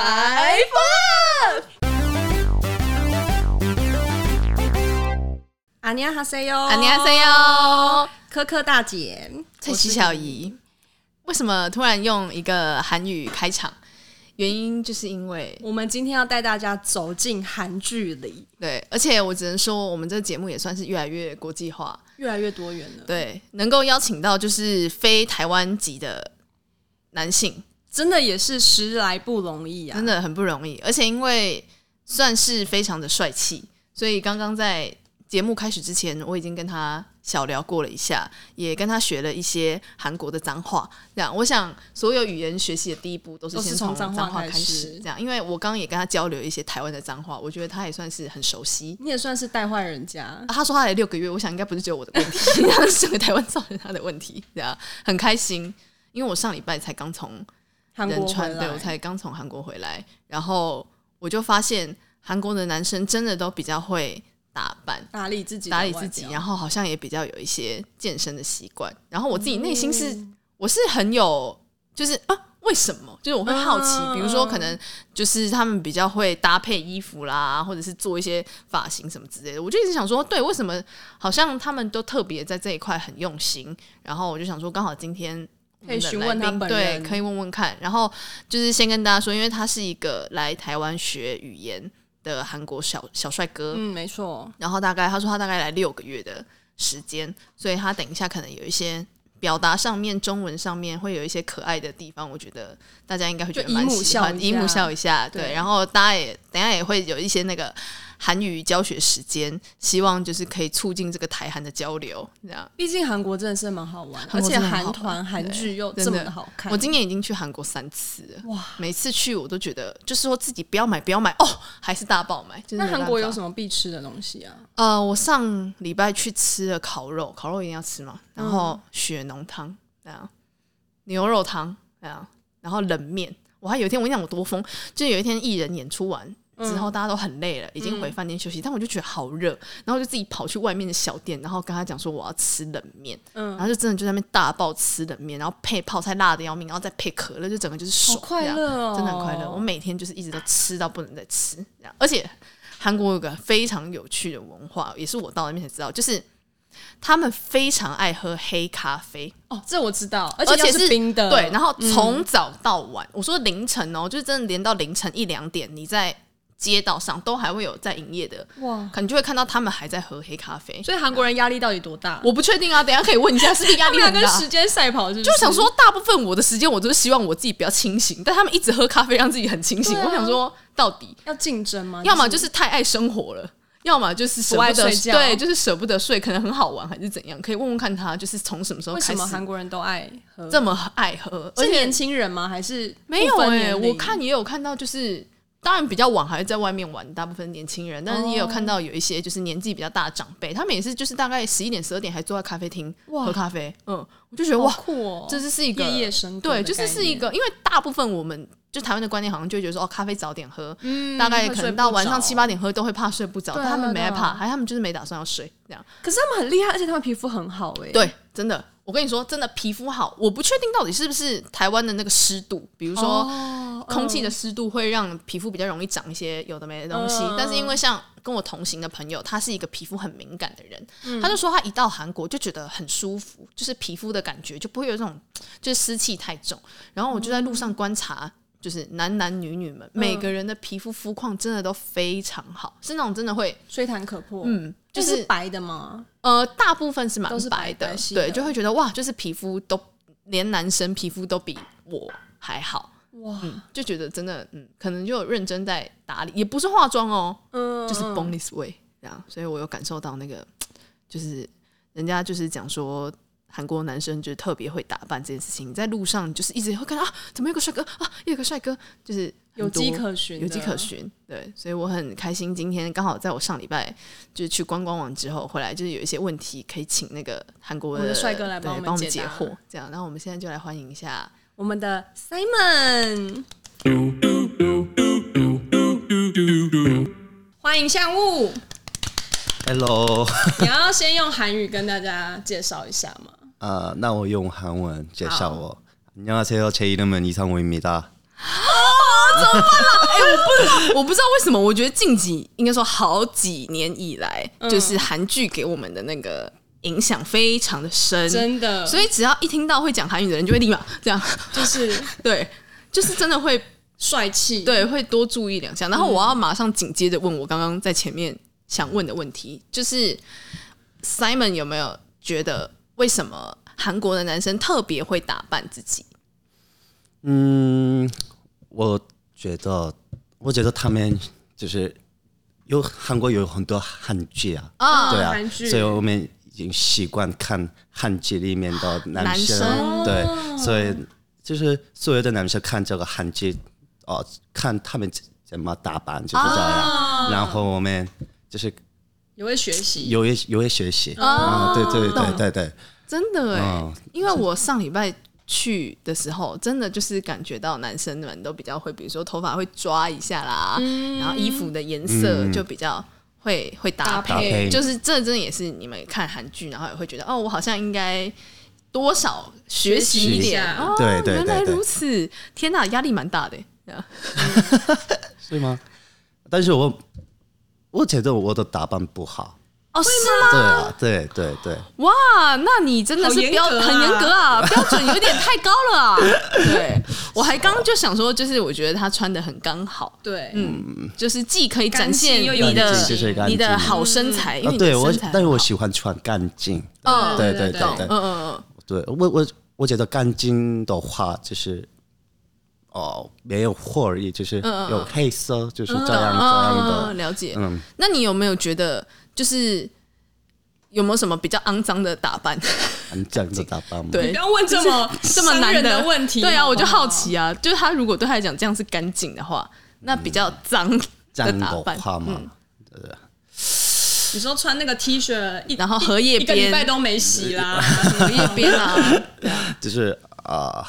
Five Up。阿尼亚哈塞哟，阿尼亚哈塞哟，科科大姐，蔡西小姨，为什么突然用一个韩语开场？原因就是因为我们今天要带大家走进韩剧里，对，而且我只能说，我们这个节目也算是越来越国际化，越来越多元了。对，能够邀请到就是非台湾籍的男性，真的也是时来不容易啊，真的很不容易。而且因为算是非常的帅气，所以刚刚在节目开始之前，我已经跟他小聊过了一下，也跟他学了一些韩国的脏话。这样，我想所有语言学习的第一步都是先从脏话开始。这样，因为我刚刚也跟他交流一些台湾的脏话，我觉得他也算是很熟悉。你也算是带坏人家。啊，他说他来六个月，我想应该不是只有我的问题，他是整个台湾造成他的问题。这样很开心，因为我上礼拜才刚从仁川，对，我才刚从韩国回来，然后我就发现韩国的男生真的都比较会。打扮、打理自己、打理自己，然后好像也比较有一些健身的习惯。然后我自己内心是，嗯、我是很有，就是啊，为什么？就是我会好奇，嗯、比如说可能就是他们比较会搭配衣服啦，或者是做一些发型什么之类的。我就一直想说，对，为什么好像他们都特别在这一块很用心？然后我就想说，刚好今天可以询问他本人，对，可以问问看。然后就是先跟大家说，因为他是一个来台湾学语言的韩国小小帅哥，嗯，没错。然后大概他说他大概来六个月的时间，所以他等一下可能有一些表达上面、中文上面会有一些可爱的地方，我觉得大家应该会觉得蛮喜欢，姨母笑一下，对。对，然后大家也等一下也会有一些那个。韩语教学时间，希望就是可以促进这个台韩的交流，这样。毕竟韩国真的是蛮好玩，而且韩团韩剧又这么的好看。我今年已经去韩国三次了，哇！每次去我都觉得，就是说自己不要买，不要买哦，还是大爆买。那韩国有什么必吃的东西啊？呃，我上礼拜去吃了烤肉，烤肉一定要吃嘛。然后血浓汤，这样牛肉汤，这样然后冷面。我还有一天，我跟你讲我多疯，就有一天艺人演出完。之后大家都很累了，已经回饭店休息，嗯、但我就觉得好热，然后就自己跑去外面的小店，然后跟他讲说我要吃冷面，嗯、然后就真的就在那边大爆吃冷面，然后配泡菜辣的要命，然后再配可乐，就整个就是爽，快乐哦，真的很快乐。我每天就是一直都吃到不能再吃，这样。而且韩国有个非常有趣的文化，也是我到那边才知道，就是他们非常爱喝黑咖啡哦，这我知道，而且是冰的，对。然后从早到晚，嗯、我说凌晨哦，就是真的连到凌晨一两点，你在。街道上都还会有在营业的哇，可能就会看到他们还在喝黑咖啡。所以韩国人压力到底多大？我不确定啊，等下可以问一下，是不是压力很大？跟时间赛跑是不是？就想说，大部分我的时间我都是希望我自己比较清醒，但他们一直喝咖啡让自己很清醒。啊、我想说，到底要竞争吗？要么就是太爱生活了，要么就是舍不得不睡觉，对，就是舍不得睡，可能很好玩还是怎样？可以问问看他，就是从什么时候开始？为什么韩国人都爱喝这么爱喝？是年轻人吗？还是没有、欸？哎，我看也有看到，就是。当然比较晚还是在外面玩，大部分年轻人，但是也有看到有一些就是年纪比较大的长辈，他们也是就是大概十一点十二点还坐在咖啡厅喝咖啡，嗯，我就觉得哇酷哦，这是是一个夜夜笙歌，对，就是是一个，因为大部分我们就台湾的观念好像就会觉得说哦，咖啡早点喝，嗯，大概可能到晚上七八点喝都会怕睡不着，但他们没害怕，还他们就是没打算要睡这样，可是他们很厉害，而且他们皮肤很好哎，对，真的。我跟你说，真的皮肤好，我不确定到底是不是台湾的那个湿度，比如说空气的湿度会让皮肤比较容易长一些有的没的东西。但是因为像跟我同行的朋友，他是一个皮肤很敏感的人，他就说他一到韩国就觉得很舒服，就是皮肤的感觉就不会有这种就是湿气太重。然后我就在路上观察。就是男男女女们，嗯、每个人的皮肤肤况真的都非常好，是那种真的会吹弹可破。嗯，就是，是白的吗？呃，大部分是蛮白的，对，就会觉得哇，就是皮肤都连男生皮肤都比我还好哇，嗯，就觉得真的嗯，可能就有认真在打理，也不是化妆哦，嗯，就是 born this way 这样，所以我有感受到那个，就是人家就是讲说。韩国男生就是特别会打扮这件事情，在路上就是一直会看到啊，怎么有个帅哥啊，有个帅哥，就是有迹可循，有迹可循。对，所以我很开心，今天刚好在我上礼拜就是去观光完之后回来，就是有一些问题可以请那个韩国的帅哥来帮我们解惑。这样，然后我们现在就来欢迎一下我们的 Simon，欢迎相雾。Hello，你要先用韩语跟大家介绍一下吗？啊，那我用韩文介绍我。안녕하세요제이름은이상우입니다。 怎么办啦？哎、欸，我不知道，我不知道为什么，我觉得近几应该说好几年以来，嗯、就是韩剧给我们的那个影响非常的深，真的。所以只要一听到会讲韩语的人，就会立马这样，就是对，就是真的会帅气，对，会多注意两下。然后我要马上紧接着问我刚刚在前面想问的问题，就是 Simon 有没有觉得 为什么韩国的男生特别会打扮自己？嗯，我觉得，我觉得他们就是有韩国有很多韩剧啊，哦、对啊，所以我们已经习惯看韩剧里面的男生，男生。对，所以就是所有的男生看这个韩剧，哦，看他们怎么打扮就是这样，哦、然后我们就是也会学习，有也有会学习，哦、啊，对对对对对，真的哎，哦、因为我上礼拜。去的时候，真的就是感觉到男生们都比较会，比如说头发会抓一下啦，嗯、然后衣服的颜色就比较会、嗯、会搭配，搭配。就是这真的也是你们看韩剧，然后也会觉得哦，我好像应该多少学习一点，哦，对对对，原来如此，天哪，压力蛮大的，是吗？但是我我觉得我的打扮不好。哦，是吗？对啊，对对对。哇，那你真的是标很严格啊，标准有点太高了啊。对，我还刚就想说，就是我觉得他穿的很刚好。对，嗯，就是既可以展现你的你的好身材，因为对我，但是我喜欢穿干净。嗯，对对对对，嗯嗯嗯。对我我我觉得干净的话，就是哦，没有货而已，就是有黑色，就是这样这样的。了解。嗯，那你有没有觉得？就是有没有什么比较肮脏的打扮？肮脏的打扮吗？对，不要问这么这么难的问题。对啊，我就好奇啊，就是他如果对他来讲这样是干净的话，那比较脏的打扮吗？对。你说穿那个 T 恤，然后荷叶边一个礼拜都没洗啦，荷叶边啊，就是啊，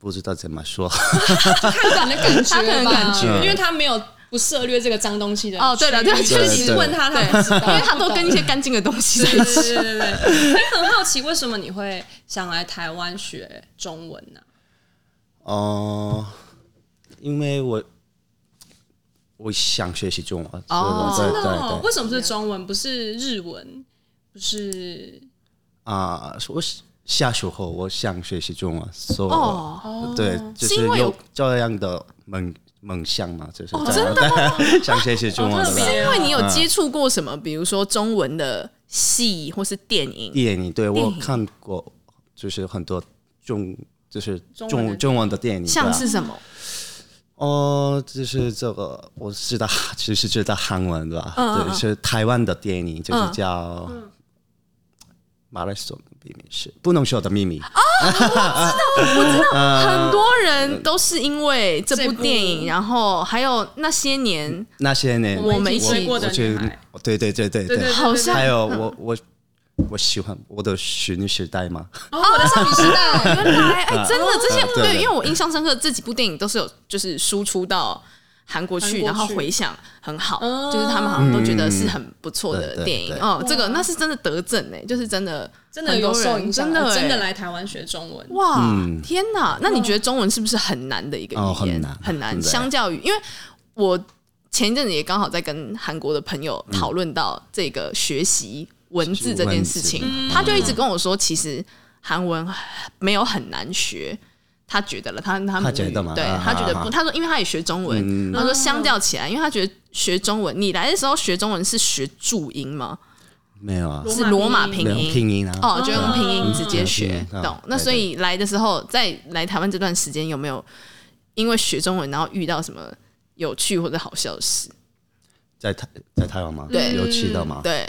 不知道怎么说，看人的感觉，看感觉，因为他没有。不涉略这个脏东西的哦，对了，对，确实问他，他不知道，因为他都跟一些干净的东西。对对对对对。你很好奇，为什么你会想来台湾学中文呢？哦，因为我我想学习中文。哦，真的？为什么是中文，不是日文？不是？啊，我下学后我想学习中文，所以哦，对，就是有这样的梦。梦想嘛，就是哦，真的吗？想学习中文，是因为你有接触过什么，比如说中文的戏或是电影？电影对我看过，就是很多中，就是中中文的电影，像是什么？哦，就是这个，我知道，其实知道韩文对吧？对，是台湾的电影，就是叫马来西亚。秘密是不能说的秘密啊！我知道，我知道，很多人都是因为这部电影，然后还有那些年，那些年我们一起过的女孩，对对对对对，好像还有我我我喜欢我的少女时代嘛，哦，我的少女时代，原来哎，真的这些对，因为我印象深刻，这几部电影都是有就是输出到。韩国去，然后回响很好，就是他们好像都觉得是很不错的电影哦。这个那是真的得证哎，就是真的，真的有受影响，真的真的来台湾学中文。哇，天哪！那你觉得中文是不是很难的一个语言？很难，相较于，因为我前一阵子也刚好在跟韩国的朋友讨论到这个学习文字这件事情，他就一直跟我说，其实韩文没有很难学。他觉得了，他他们对他觉得不，他说因为他也学中文，他说相较起来，因为他觉得学中文，你来的时候学中文是学注音吗？没有啊，是罗马拼音拼音啊，哦，就用拼音直接学，懂？那所以来的时候，在来台湾这段时间有没有因为学中文然后遇到什么有趣或者好笑的事？在台在台湾吗？对，有趣的吗？对，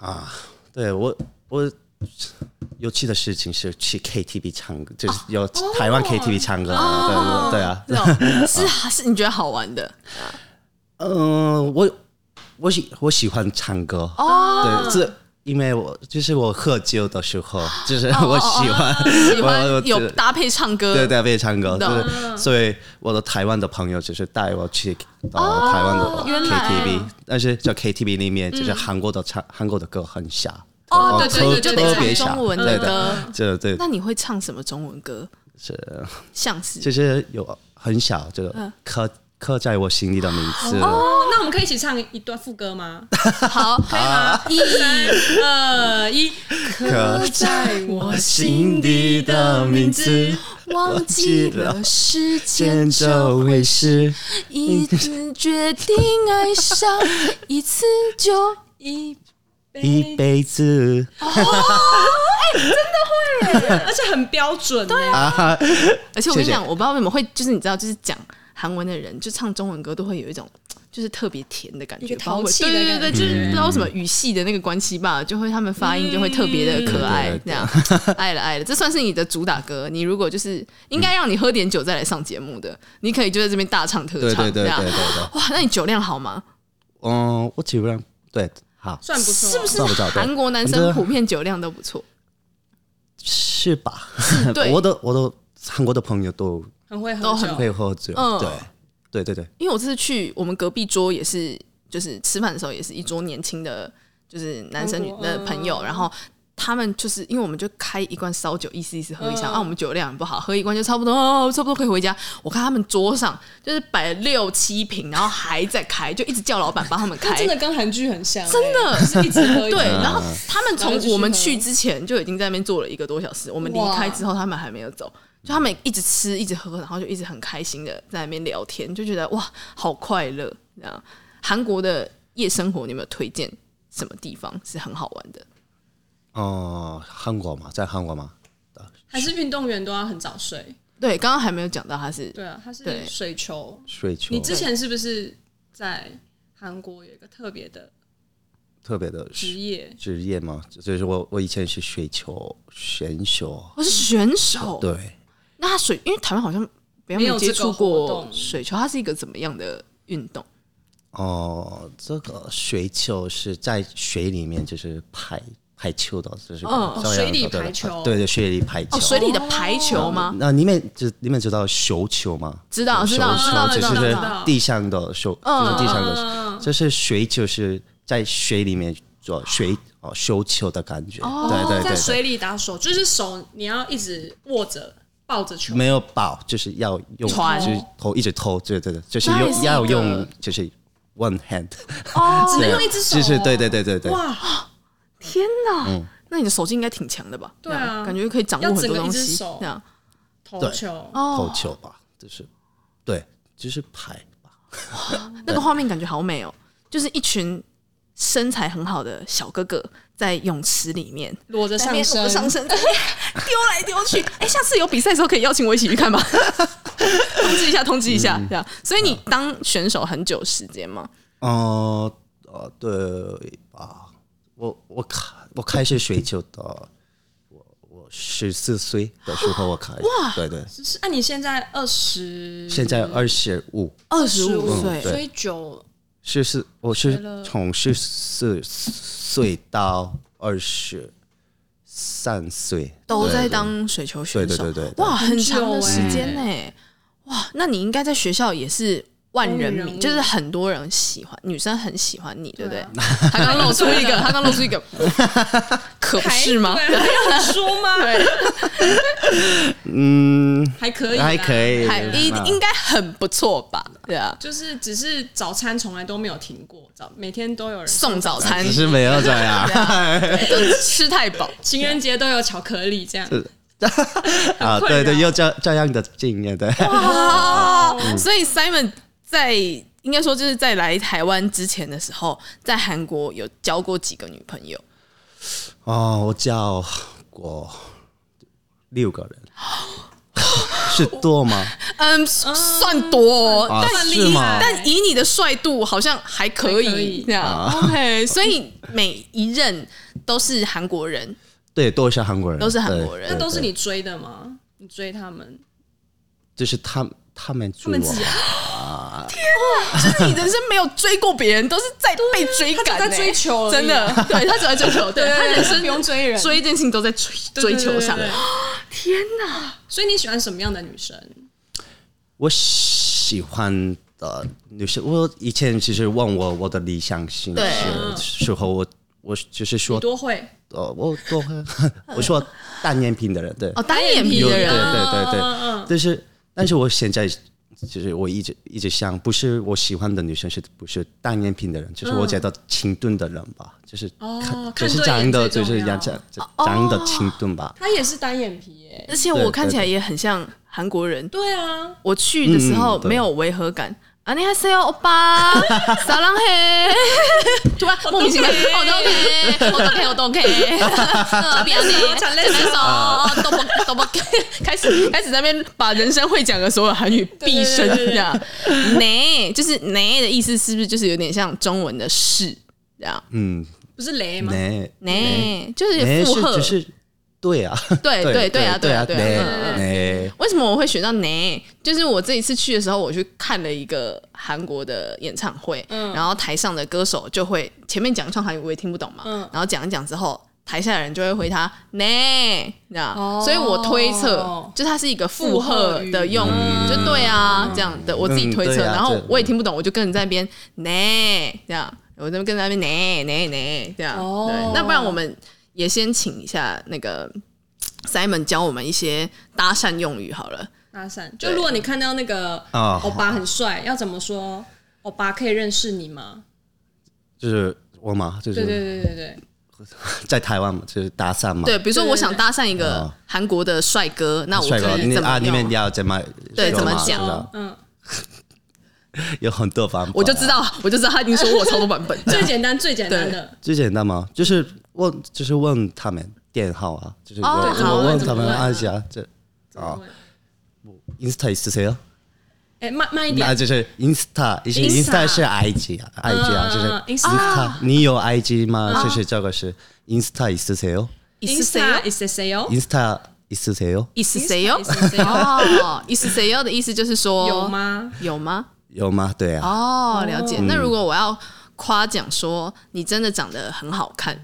啊，对我我。有趣的事情是去 KTV 唱歌，就是有台湾 KTV 唱歌，对对啊，是是，你觉得好玩的？嗯，我我喜我喜欢唱歌。哦，对，这因为我就是我喝酒的时候，就是我喜欢喜欢有搭配唱歌，对搭配唱歌，就是所以我的台湾的朋友就是带我去到台湾的 KTV，但是在 KTV 里面就是韩国的唱韩国的歌很小。哦，对对对，就得唱中文的歌。对对，那你会唱什么中文歌？是 像是就是有很小这个刻刻在我心里的名字。哦，那我们可以一起唱一段副歌吗？好，可以吗？一、二、一，刻在我心底的名字，忘记了时间这回事，一次决定爱上一次就一。一辈子，哦，哎，真的会，而且很标准，对啊。而且我跟你讲，我不知道为什么会，就是你知道，就是讲韩文的人，就唱中文歌都会有一种，就是特别甜的感觉，淘气，对对对，就是不知道什么语系的那个关系吧，就会他们发音就会特别的可爱，这样。爱了爱了，这算是你的主打歌。你如果就是应该让你喝点酒再来上节目的，你可以就在这边大唱特唱，这样。哇，那你酒量好吗？嗯，我酒量对。好，算不错，是不是？韩国男生普遍酒量都不错，是吧？对，我的我的韩国的朋友都很会喝，都很会喝酒。嗯，对，对对对。因为我这次去我们隔壁桌也是，就是吃饭的时候也是一桌年轻的，就是男生女的朋友，然后。他们就是因为我们就开一罐烧酒，意思意思喝一下、嗯、啊。我们酒量很不好，喝一罐就差不多，哦、差不多可以回家。我看他们桌上就是摆了六七瓶，然后还在开，就一直叫老板帮他们开。真的跟韩剧很像，真的是一直喝。对，然后他们从我们去之前就已经在那边坐了一个多小时，我们离开之后他们还没有走，就他们一直吃一直喝，然后就一直很开心的在那边聊天，就觉得哇，好快乐。这样，韩国的夜生活，你有没有推荐什么地方是很好玩的？哦，韩国嘛，在韩国嘛，还是运动员都要很早睡。对，刚刚还没有讲到他是，对啊，他是水球。水球。你之前是不是在韩国有一个特别的、特别的职业？职业吗？就是我，我以前是水球选手。我是选手。对。那他水，因为台湾好像没有接触过水球，它是一个怎么样的运动？哦，这个水球是在水里面，就是拍。排球的，就是哦，水里排球，对对，水里排球，水里的排球吗？那你们就你们知道手球吗？知道，知道，知道，就是地上的手，就是地上的，就是水就是在水里面做水哦，手球的感觉，对对对，在水里打手，就是手你要一直握着抱着球，没有抱，就是要用，就是投一直投，对对对，就是用要用，就是 one hand，哦，只能用一只手，就是对对对对对，哇。天哪！嗯、那你的手劲应该挺强的吧？对啊，感觉可以掌握很多东西。这样投球，投球吧，就是对，就是拍吧。那个画面感觉好美哦，就是一群身材很好的小哥哥在泳池里面裸着上身，上 身丢来丢去。哎，下次有比赛的时候可以邀请我一起去看吗？通知一下，通知一下，这样。所以你当选手很久时间吗？哦，呃，对吧？我我开我开始水球的，我我十四岁的时候我开始，哇，对对，是啊，你现在二十，现在二十五，二十五岁，所以九，十四，我是从十四岁到二十三岁都在当水球选手，对对对对，哇，很长的时间呢，哇，那你应该在学校也是。万人迷就是很多人喜欢，女生很喜欢你，对不对？他刚露出一个，他刚露出一个，可不是吗？要说吗？对，嗯，还可以，还可以，还应应该很不错吧？对啊，就是只是早餐从来都没有停过，早每天都有人送早餐，只是没有这样，吃太饱。情人节都有巧克力这样，啊，对对，又照照样的经验，对。哇，所以 Simon。在应该说就是在来台湾之前的时候，在韩国有交过几个女朋友？哦，我交过六个人，是多吗？嗯，算多，但是但以你的帅度，好像还可以这样。OK，所以每一任都是韩国人，对，都是韩国人，都是韩国人。那都是你追的吗？你追他们？就是他他们追我。天啊！就是你人生没有追过别人，都是在被追赶，在追求，真的。对，他只在追求，对他人生不用追人，追一件事情都在追追求上。天哪！所以你喜欢什么样的女生？我喜欢的女生，我以前其实问我我的理想型的时候，我我就是说多会呃，我多会，我说单眼皮的人，对，哦，单眼皮的人，对对对对，嗯嗯但是但是我现在就是我一直一直想，不是我喜欢的女生是不是单眼皮的人，就是我觉得清钝的人吧，就是哦看看就是长得就是最重要样长长得清钝吧，他也是单眼皮耶。而且我看起来也很像韩国人。对啊，我去的时候没有违和感。啊，你还是要欧巴，撒浪嘿，突然莫名其妙，我都 OK，我都 OK，我都 OK，这边呢，讲类似手都不都不，开始开始在那边把人生会讲的所有韩语毕生这样，呢，就是呢的意思是不是就是有点像中文的是这样？嗯，不是雷吗？呢呢，就是附和。是，就是对啊，对对对啊，对啊，对啊。为什么我会选到呢？就是我这一次去的时候，我去看了一个韩国的演唱会，然后台上的歌手就会前面讲一串韩语，我也听不懂嘛，然后讲一讲之后，台下的人就会回他呢，这样，所以我推测，就它是一个附和的用语，就对啊，这样的我自己推测，然后我也听不懂，我就跟着在那边呢，这样，我这边跟在那边呢呢呢，这样，对，那不然我们也先请一下那个。Simon 教我们一些搭讪用语好了。搭讪，就如果你看到那个欧巴很帅，要怎么说？欧巴可以认识你吗？就是我嘛，就是对对对对对，在台湾嘛，就是搭讪嘛。对，比如说我想搭讪一个韩国的帅哥，那我可以怎么啊？你们要怎么对怎么讲？嗯，有很多方法。我就知道，我就知道他已经说我超多版本。最简单最简单的，最简单吗？就是问，就是问他们电号啊，就是我我问他们啊一下这啊，Insta 있으세요？哎，慢慢一点，那就是 Insta，以前 Insta 是 IG 啊，IG 啊，就是 Insta，你有 IG 吗？就是这个是 Insta 있으세요？ Insta 있으세요？Insta 있으세요？ 있으세요？ 哦，있으세요的意思就是说有吗？有吗？ 有吗？对啊。哦，了解。那如果我要夸奖说你真的长得很好看，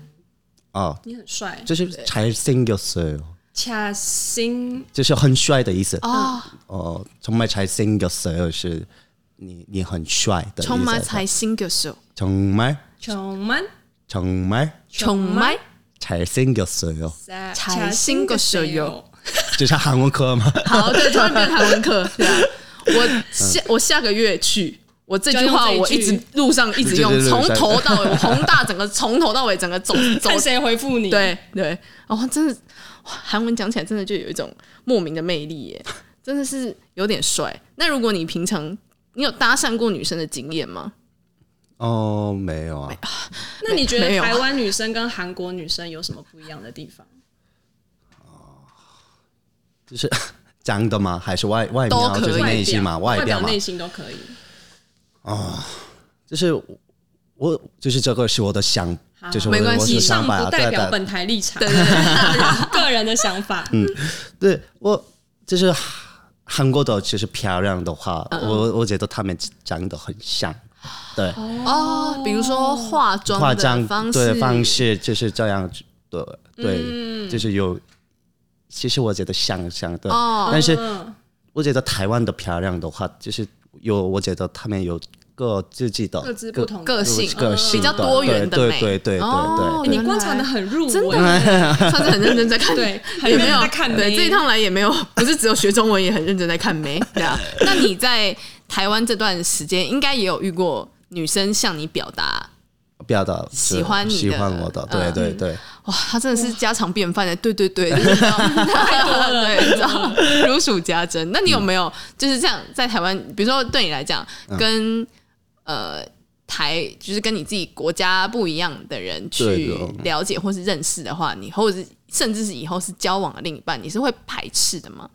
哦，你很帅，就是잘생겼어요。 恰心就是很帅的意思哦哦，정말잘생겼어요是你你很帅的意思。정말잘생겼어정말 정말 정말 정말 잘생겼어요 잘생겼어요。 这是韩文课吗？好，对，突然变韩文课。对啊， 我下我下个月去，我这句话我一直路上一直用，从头到尾，我 宏大整个从头到尾整个走走。看谁回复你？对对，哦，真的，韩文讲起来真的就有一种莫名的魅力耶，真的是有点帅。那如果你平常你有搭讪过女生的经验吗？哦，没有啊。那你觉得台湾女生跟韩国女生有什么不一样的地方？就是长得吗？还是外外表？就是内心嘛？外表、内心都可以。哦，就是我，就是这个是我的想，就是没关系，以上不代表本台立场，对对对，个人的想法。嗯，对我就是韩国的，其实漂亮的话，我我觉得他们长得很像。对哦，比如说化妆化妆方式，对方式就是这样子的，对，就是有。其实我觉得像像的，但是我觉得台湾的漂亮的话，就是有我觉得他们有各自己的各自不同个性，个性比较多元的美。对对对对对，你观察的很入微，真的算是很 认真在看。对，也没有在看？对，这一趟来也没有，不是只有学中文，也很认真在看美。对啊，那你在台湾这段时间，应该也有遇过女生向你表达。表达喜欢你喜欢我的，对对对，哇，他真的是家常便饭的，对对对，太多了，对，知道如数家珍。那你有没有就是这样在台湾，比如说对你来讲，跟呃台就是跟你自己国家不一样的人去了解或是认识的话，你或者是甚至是以后是交往的另一半，你是会排斥的吗？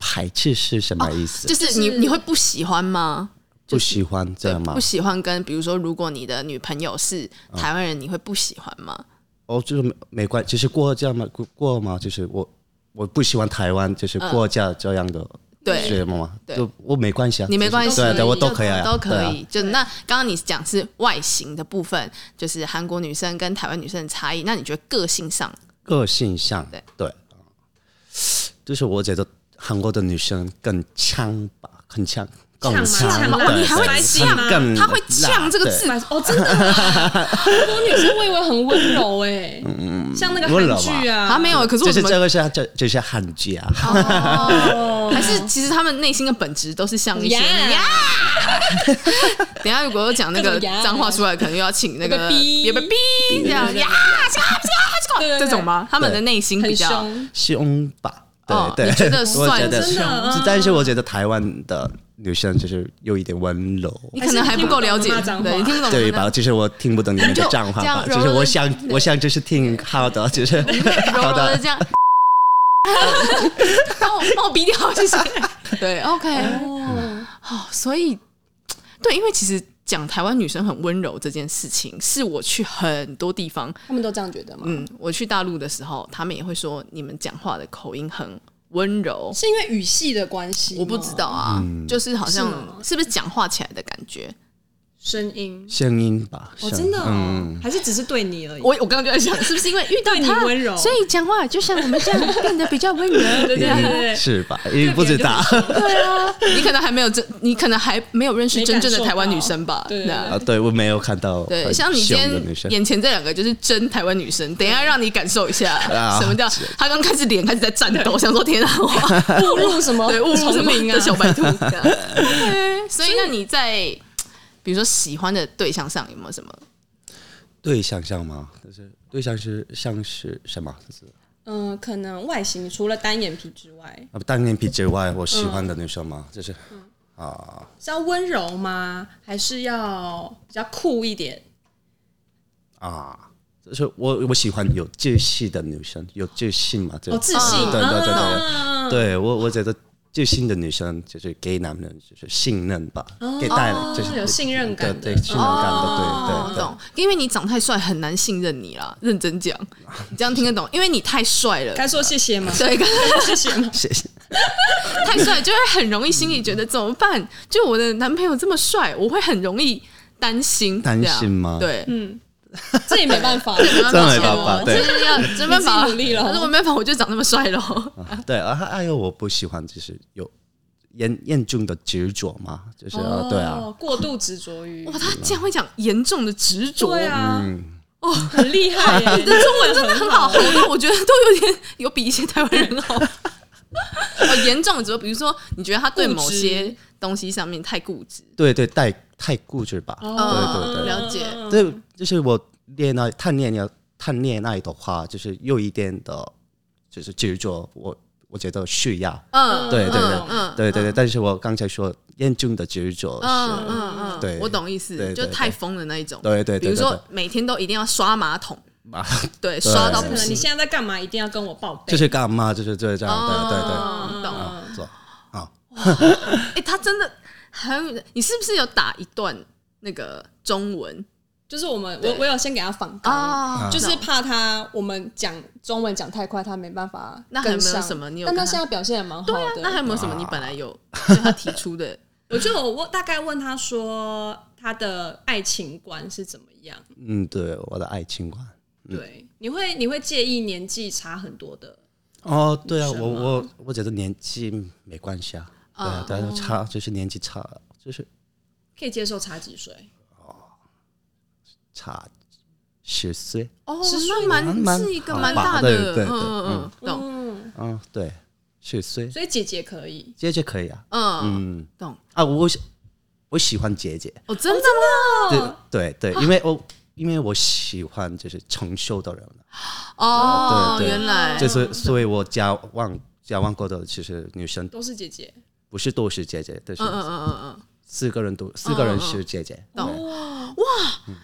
排斥是什么意思？就是你你会不喜欢吗？不喜欢这样吗？不喜欢跟比如说，如果你的女朋友是台湾人，你会不喜欢吗？哦，就是没没关系，就是过这样嘛，过过吗？就是我我不喜欢台湾，就是过这这样的，对，是吗？就我没关系啊，你没关系，对对，我都可以啊，都可以。就那刚刚你讲是外形的部分，就是韩国女生跟台湾女生的差异。那你觉得个性上？个性上，对对，就是我觉得韩国的女生更强吧，很强。更呛呛吗？对你还会对呛他会“呛”这个字辣哦，真的啊，韩国女生我以为很温柔哎，像那个韩剧啊，他没有，可是对就是我怎么这个是这这是汉剧啊，哦，还是其实他们内心的本质都是像一些。等下如果有讲那个脏话出来，可能又要请那个那个逼别别逼这样。呀，这种吗？他们的内心比较凶，凶吧？对哦对，你觉得 我算觉得真的嗯是，但是我觉得台湾的女生就是有一点温柔。你可能还不够了解，还是你听不懂对，你听不懂对吧？就是我听不懂你们的脏话吧，就是我想，我想就是听好的，就是柔 好的。柔的这样。帮我帮我逼掉，谢谢。对，OK，哦，好，所以对，因为其实讲台湾女生很温柔这件事情，是我去很多地方，他们都这样觉得吗？嗯，我去大陆的时候，他们也会说你们讲话的口音很温柔。是因为语系的关系？我不知道啊，就是好像是是不是讲话起来的感觉？声音。声音吧，哦，真的哦嗯，还是只是对你而已？我我刚刚就在想，是不是因为遇到你温柔。所以讲话就像我们这样变得比较温柔，对不对？是吧？因为不知道对啊，你可能还没有真，你可能还没有认识真正的台湾女生吧？对啊，对我没有看到对，像你今天眼前这两个就是真台湾女生，等一下让你感受一下啊什么叫她刚开始脸开始在颤抖，想说天啊，哇误入什么？对，误入什么丛林啊。的小白兔。对，所以那你在比如说喜欢的对象上有没有什么？对象像吗？就是对象是像是什么？就是嗯，可能外形除了单眼皮之外，啊，单眼皮之外，我喜欢的女生吗？就是啊，是要温柔吗？还是要比较酷一点？啊，就是我我喜欢有自信的女生，有自信嘛？就哦，自信，对对对对啊对我我觉得自信的女生就是给男人就是信任吧，给带来就是有信任感的对对信任感的，对对懂，因为你长太帅，很难信任你啦。认真讲，你这样听得懂？因为你太帅了。该说谢谢吗？对，该说 谢谢吗？谢谢。太帅就会很容易心里觉得怎么办？就我的男朋友这么帅，我会很容易担心。担心吗对，嗯，这也没办法，没办法真没办法对。就是要真办法。努力咯但是我没办法，我就长那么帅咯。对，啊，还有我不喜欢就是有严严重的执着嘛，就是啊对啊，哦，过度执着于。哇，他竟然会讲严重的执着，对啊，嗯，哦，很厉害耶，你的中文真的很好，好到我觉得都有点有比一些台湾人好。哦，严重的比如说你觉得他对某些东西上面太固执，对对，太太固执吧，哦对对对。了解。对，就是我恋爱谈恋爱谈恋爱的话，就是有一点的，就是执着，我我觉得需要，嗯，对对对嗯嗯对对对。但是我刚才说严重的执着嗯是，嗯嗯，对我懂意思，就太疯的那一种。对对对对比如说每天都一定要刷马桶，啊，对，刷到，不能你。现在在干嘛？一定要跟我报备。就是干嘛，就是就是这样，对对对。哦懂。啊，走啊，哎，他真的很，你是不是有打一段那个中文就是我们，我我有先给他仿稿，啊就是怕他我们讲中文讲太快，他没办法那还有没有。什么你有但他现在表现也蛮好啊，的。那还有没有什么你本来有 他提出的？我就我问大概问他说他的爱情观是怎么样？嗯，对，我的爱情观。对，你会你会介意年纪差很多的？哦，对啊，我我我觉得年纪没关系啊，对啊，对啊，差就是年纪差，就是可以接受差几岁哦？差十岁，哦，十岁那蛮蛮是一个蛮大的，吧对对对嗯嗯嗯，懂，嗯，嗯，对，十岁，所以姐姐可以。姐姐可以啊，嗯，嗯懂。啊，我喜我喜欢姐姐，哦，真的吗？对对对，因为我因为我喜欢就是成熟的人，哦，对对。原来。就是所以我交往交往过的其实女生都是姐姐，不是都是姐姐，但是嗯嗯嗯嗯四个人都四个人是姐姐，哇哇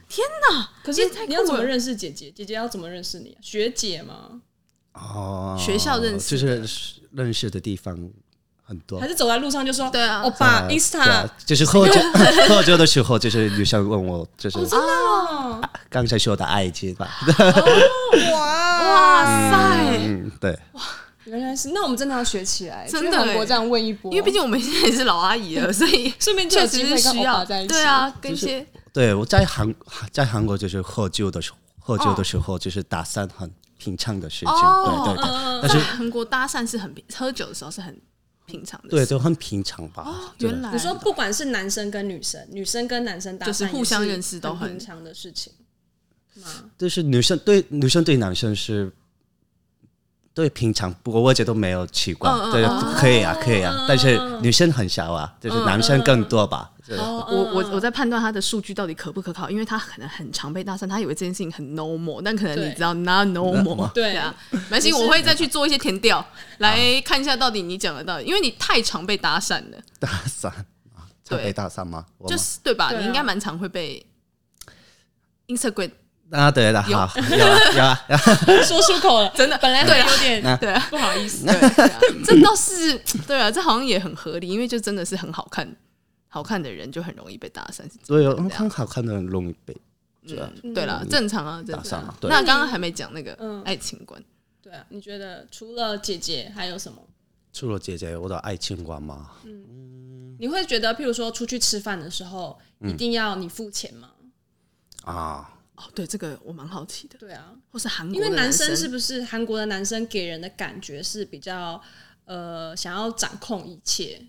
天哪。可是你要怎么了认识姐姐？姐姐要怎么认识你啊？学姐吗？哦，学校认识就是认识的地方很多。还。是走在路上就说对啊。欧巴对 Insta 啊就是喝酒 喝酒的时候，就是女生问我，就是真的哦。刚才说的爱情吧，哇。哇塞！嗯，对，哇原来是，那我们真的要学起来，真的欸去韩国这样问一波，因为毕竟我们现在也是老阿姨了，所以顺便确实是需要。在一起。对啊，跟一些。对我在韩在韩国就是喝酒的时候，喝酒的时候就是搭讪很平常的事情，哦对对对，但是韩国搭讪是很喝酒的时候是很平常的事，对，都很平常吧。对原来你说不管是男生跟女生，女生跟男生搭讪就是互相认识都很很平常的事情吗？就是女生对女生对男生是。对，平常不过我觉得都没有奇怪，对，嗯可以啊，可以啊，但是女生很少啊，就是男生更多吧。我我我在判断他的数据到底可不可靠，因为他可能很常被搭讪，他以为这件事情很 normal，但可能你知道 not normal，对啊，没关系，我会再去做一些填调来看一下到底你讲的到底，因为你太常被搭讪了。搭讪啊常被搭讪吗？就是对吧？你应该蛮常会被 Instagram。啊，对的，好，有啊有啊，说出口了，真的，本来对有点对不好意思，对，这倒是对啊，这好像也很合理，因为就真的是很好看，好看的人就很容易被搭讪。对，很好看的人容易被，对了，正常啊，正常。那刚刚还没讲那个爱情观，对啊，你觉得除了姐姐还有什么？除了姐姐，我的爱情观吗？嗯，你会觉得，譬如说出去吃饭的时候，一定要你付钱吗？啊。哦，对，这个我蛮好奇的。对啊，或是韩国，因为男生是不是韩国的男生给人的感觉是比较呃想要掌控一切，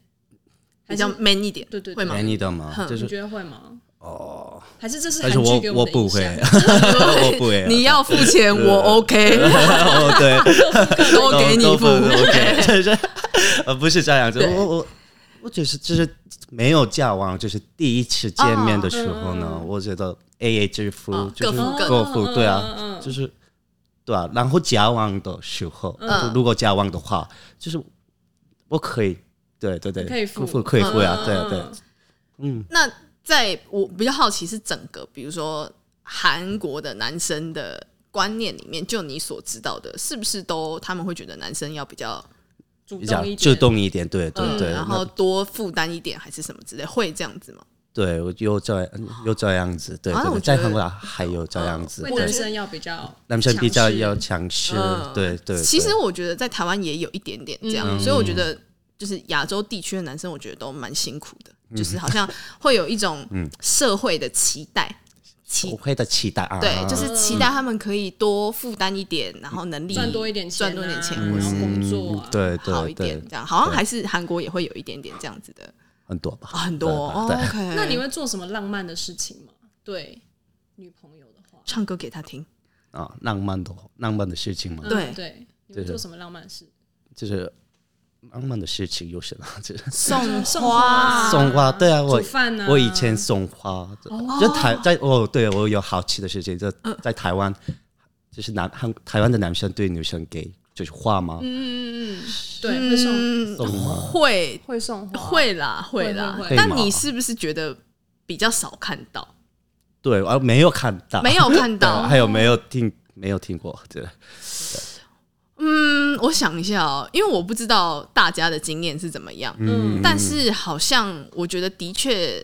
比较 man 一点，对对，会吗？man 一点吗？你觉得会吗？哦，还是这是韩剧给我们的印象？我不会，你要付钱，我 OK。哦，对，都给你付，OK，就是呃，不是这样子，我我我觉得就是没有交往，就是第一次见面的时候呢，我觉得。A A 支付就是各付，对啊，就是对啊。然后交往的时候，如果交往的话，就是我可以，对对对，可以付，可以付呀，对啊对。嗯，那在我比较好奇是整个，比如说韩国的男生的观念里面，就你所知道的，是不是都他们会觉得男生要比较主动一点，主动一点，对对对，然后多负担一点，还是什么之类，会这样子吗？对，我有这又这样子，对对，在韩国还有这样子，男生要比较，男生比较要强势，对对。其实我觉得在台湾也有一点点这样，所以我觉得就是亚洲地区的男生，我觉得都蛮辛苦的，就是好像会有一种社会的期待，社会的期待啊，对，就是期待他们可以多负担一点，然后能力赚多一点钱，赚多点钱，或是工作对对好一点，这样好像还是韩国也会有一点点这样子的。很多吧，很多。OK，那你会做什么浪漫的事情吗？对女朋友的话，唱歌给她听啊，浪漫的浪漫的事情吗？对对，你会做什么浪漫事？就是浪漫的事情有什么？就是送花，送花。对啊，我饭我以前送花，就台在哦，对我有好奇的事情，就在台湾，就是男台湾的男生对女生给。就是花吗？嗯嗯嗯，对，会送送花，会会送花，会啦会啦。但你是不是觉得比较少看到？对，我没有看到，没有看到，还有没有听没有听过？对，嗯，我想一下哦，因为我不知道大家的经验是怎么样，嗯，但是好像我觉得的确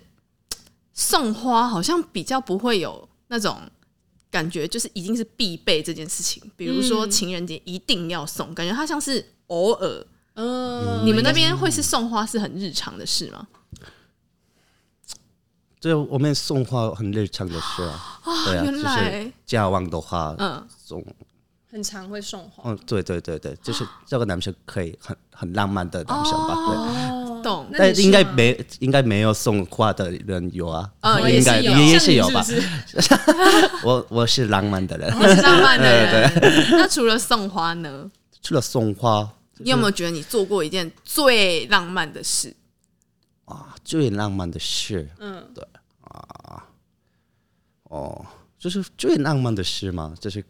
送花好像比较不会有那种。感觉就是已经是必备这件事情，比如说情人节一定要送，感觉它像是偶尔。嗯，你们那边会是送花是很日常的事吗？对，我们送花很日常的事啊。啊，原来交往的话，嗯，送很常会送花。嗯，对对对对，就是这个男生可以很很浪漫的男生吧？对。懂，但应该没应该没有送花的人有啊，应该也也是有吧。我我是浪漫的人，我是浪漫的人。那除了送花呢？除了送花，你有没有觉得你做过一件最浪漫的事？啊，最浪漫的事，嗯，对啊，哦，就是最浪漫的事嘛，就是。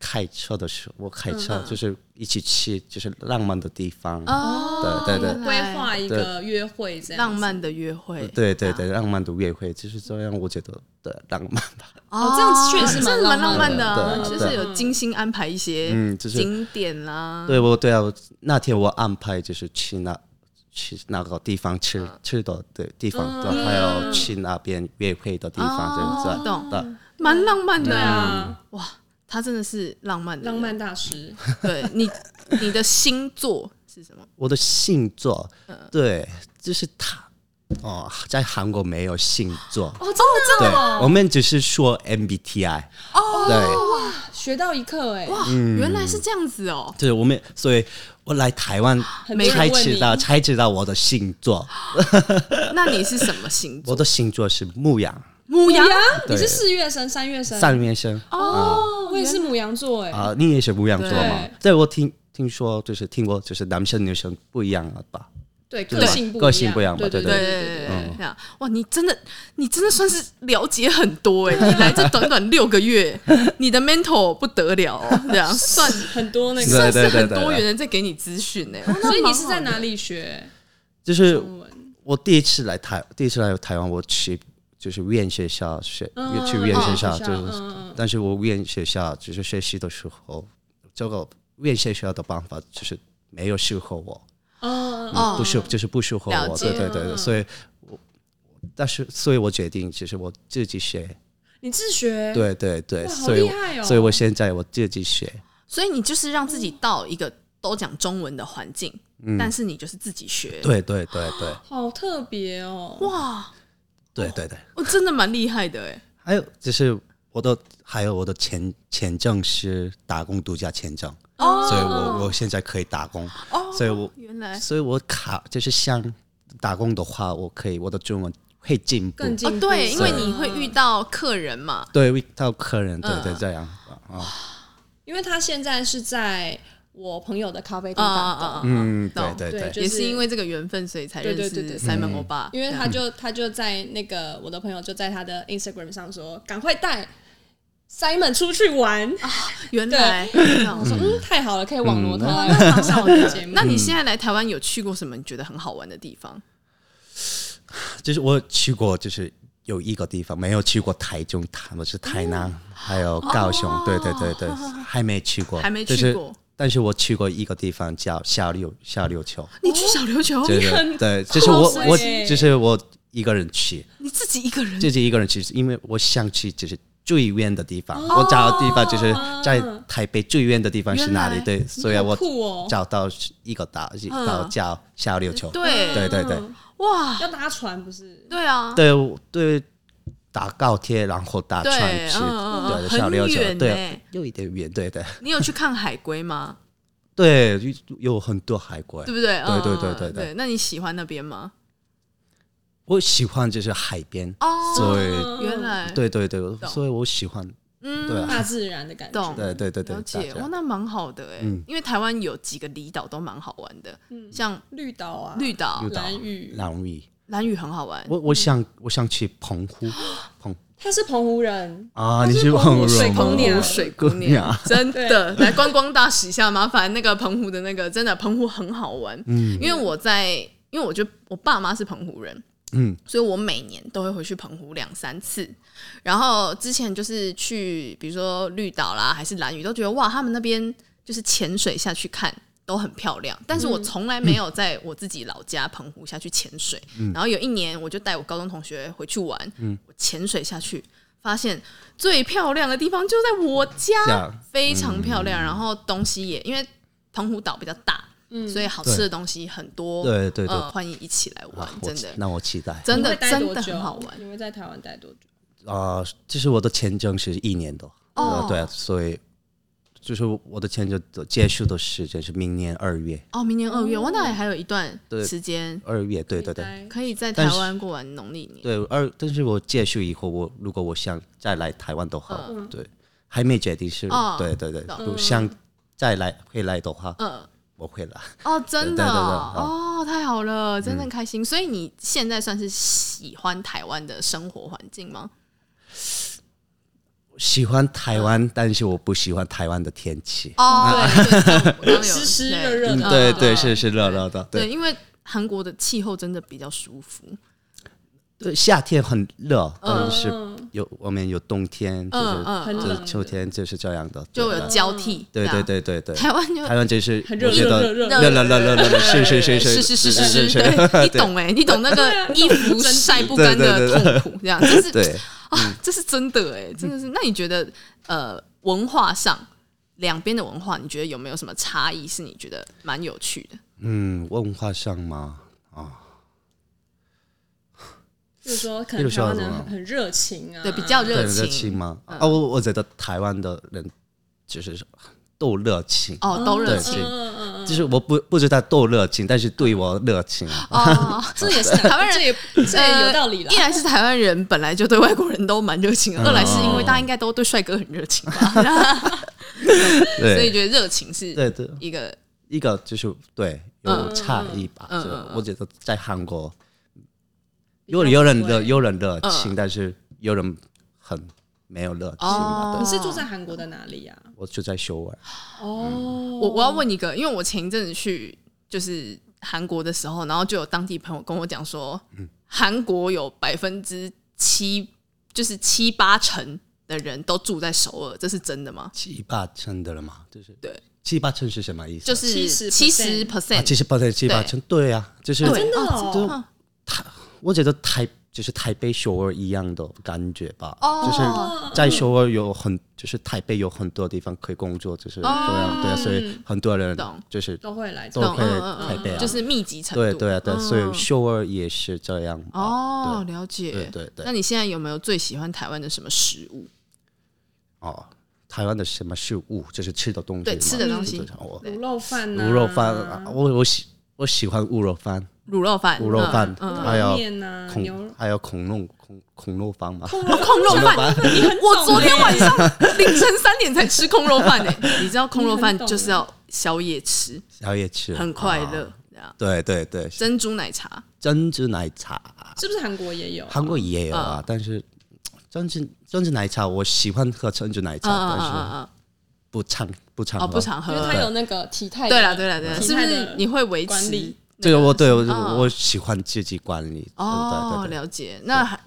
开车的时候，我开车就是一起去，就是浪漫的地方。哦，对对对，规划一个约会这样，浪漫的约会。对对对，浪漫的约会就是这样，我觉得的浪漫吧。哦，这样确实蛮浪漫的，就是有精心安排一些嗯，就是景点啦。对，我对啊，那天我安排就是去那去那个地方吃吃的的地方，对，还有去那边约会的地方，这样子。懂的，蛮浪漫的呀，哇。他真的是浪漫的浪漫大师。对你，你的星座是什么？我的星座，对，就是他。哦，在韩国没有星座。哦，真的？对，我们只是说 MBTI。哦，对。哇，学学到一课哎、欸，哇，原来是这样子哦。对，我们所以，我来台湾才知道才知道我的星座。那你是什么星座？我的星座是牧羊。牡羊，你是四月生、三月生、三月生。哦，我也是母羊座哎。啊，你也是母羊座吗？对，我听听说，就是听过，就是男生女生不一样了吧？对，个性不个性不一样吧？对对对对对哇，你真的你真的算是了解很多哎！你来这短短六个月，你的 mental 不得了哦，这样 算很多那个，算是很多元的在给你资讯呢。所以你是在哪里学？就是我第一次来台，第一次来台湾，我去。就是语言学校学，去语言学校就是，但是我语言学校就是学习的时候，这个语言学校的办法就是没有适合我，哦，不适就是不适合我，对对对，所以我，但是所以我决定就是我自己学，你自学，对对对，所以所以我现在我自己学，所以你就是让自己到一个都讲中文的环境，但是你就是自己学，对对对对，好特别哦，哇。对对对，我真的蛮厉害的哎。还有就是我的，还有我的签签证是打工度假签证，哦所以我我现在可以打工。哦所以我原来，所以我卡就是像打工的话，我可以我的中文会进步。哦，对，因为你会遇到客人嘛。对，遇到客人，对对，这样啊。因为他现在是在。我朋友的咖啡店打工，嗯，对对对，也是因为这个缘分，所以才认识 Simon 欧巴。因为他就他就在那个我的朋友就在他的 Instagram 上说，赶快带 Simon 出去玩。啊！原来。我说嗯，太好了，可以网罗他。来上我的节目。那你现在来台湾有去过什么你觉得很好玩的地方？就是我去过，就是有一个地方没有去过，台中，他们是台南，还有高雄，对对对对，还没去过，还没去过。但是我去过一个地方叫小琉小琉球，你去小琉球？对对，就是我我就是我一个人去，你自己一个人，自己一个人去，因为我想去就是最远的地方，我找的地方就是在台北最远的地方是哪里？对，所以我找到一个岛，岛叫小琉球。对。对对对，哇，要搭船不是？对啊，对对。打高铁，然后打船去，对，小琉球，对，有一点远，对对。你有去看海龟吗？对，有很多海龟，对不对？对对对对对。那你喜欢那边吗？我喜欢就是海边，所以原来对对对，所以我喜欢，嗯，大自然的感觉，对对对对。了解，哇，那蛮好的哎，因为台湾有几个离岛都蛮好玩的，像绿岛啊，绿岛、兰屿、兰屿。兰屿很好玩，我我想我想去澎湖，澎 他是澎湖人。啊，你是澎湖人，水澎湖水姑娘，真的。来观光大使一下，麻烦那个澎湖的那个真的澎湖很好玩，嗯，因为我在，因为我觉得我爸妈是澎湖人，嗯，所以我每年都会回去澎湖两三次，然后之前就是去比如说绿岛啦，还是蓝屿，都觉得哇，他们那边就是潜水下去看。都很漂亮，但是我从来没有在我自己老家澎湖下去潜水。嗯、然后有一年，我就带我高中同学回去玩，嗯、我潜水下去，发现最漂亮的地方就在我家，非常漂亮。嗯、然后东西也因为澎湖岛比较大，嗯、所以好吃的东西很多。对对对，欢迎一起来玩，真的。那我期待，真的真的很好玩。你会在台湾待多久？啊，这是我的签证是一年多。哦，对，所以。就是我的签证的结束的时间是明年二月哦，明年二月，我那里还有一段时间。二月，对对对，可以在台湾过完农历年。对，二，但是我结束以后，我如果我想再来台湾的话，对，还没决定是，对对对，想再来回来的话，嗯，我会来。哦，真的哦，太好了，真的开心。所以你现在算是喜欢台湾的生活环境吗？喜欢台湾，但是我不喜欢台湾的天气。哦，对，湿湿热热的。对对，是是热热的。对，因为韩国的气候真的比较舒服。对，夏天很热，但是有我们有冬天，就是就是秋天就是这样的，就有交替。对对对对对。台湾就台湾就是热热热热热热热热，是是是是是是是是，你懂哎，你懂那个 衣服晒不干的痛苦，这样就是对。啊，这是真的哎，真的是。那你觉得，呃，文化上两边的文化，你觉得有没有什么差异？是你觉得蛮有趣的？嗯，文化上吗？啊，就是说，可能台湾人很热情啊，对，比较热情，热情吗？啊，我我觉得台湾的人就是都热情哦，都热情，就是我不不知道多热情，但是对我热情哦，这也是 台湾人，这也这也有道理了。一来是台湾人本来就对外国人都蛮热情，二来是因为大家应该都对帅哥很热情吧，所以觉得热情是对对一个一个就是对有差异吧。我觉得在韩国。有有人热，有人热情，但是有人很没有热情。你是住在韩国的哪里呀？我就在首尔。哦，我我要问一个，因为我前一阵子去就是韩国的时候，然后就有当地朋友跟我讲说，韩国有百分之七，就是七八成的人都住在首尔，这是真的吗？七八成的了吗？就是对，七八成是什么意思？就是七十 percent，七十 percent，七八成，对啊，就是真的哦。我觉得台就是台北首尔一样的感觉吧，就是在首尔有很，就是台北有很多地方可以工作，就是这样，对啊，所以很多人就是都会来，都会台北啊，就是密集程度，对对啊，对，所以首尔也是这样。哦，了解，对对对。那你现在有没有最喜欢台湾的什么食物？哦，台湾的什么食物？就是吃的东西，对，吃的东西，卤肉饭，卤肉饭，我我喜我喜欢卤肉饭。卤肉饭，卤肉饭，还有孔，还有孔弄孔孔肉饭嘛？孔 肉饭，我昨天晚上凌晨三点才吃孔肉饭呢。你知道孔肉饭就是要宵夜吃，宵夜吃很快乐。对对对，珍珠奶茶，珍珠奶茶是不是韩国也有？韩国也有啊，但是珍珠珍珠奶茶我喜欢喝珍珠奶茶，但是不常不常喝，不常喝，因为它有那个体态。对了对了对了，是不是你会维持？这个我对我我喜欢自己管理哦，了解。那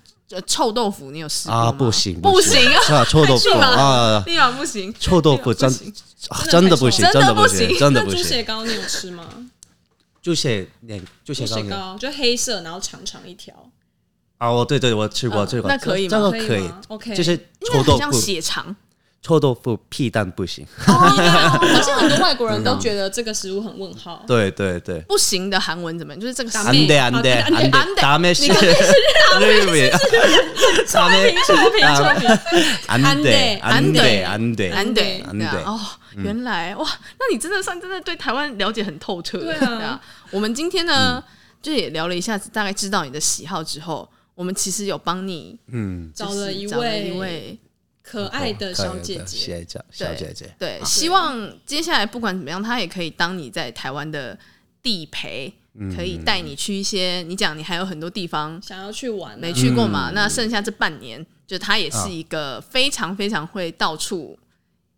臭豆腐你有试过啊？不行不行啊！臭豆腐啊，立马不行。臭豆腐真 真的不行，真的不行，真的不行。猪血糕你有吃吗？猪血那猪血糕就黑色，然后长长一条。啊，哦对对，我吃过这个，那可以吗？这个可以，OK。就是臭豆腐像血肠。臭豆腐屁蛋不行，好像很多外国人都觉得这个食物很问号。对对对，不行的韩文怎么样？就是这个。安得安得安得安得，是日语。错评错评错评。安得安得安得安得安得。哦，原来哇，那你真的算真的对台湾了解很透彻。对啊，我们今天呢，就也聊了一下子，大概知道你的喜好之后，我们其实有帮你嗯找了一位一位。可爱的小姐姐，小姐姐，对，希望接下来不管怎么样，她也可以当你在台湾的地陪，可以带你去一些。你讲你还有很多地方想要去玩，没去过嘛？那剩下这半年，就她也是一个非常非常会到处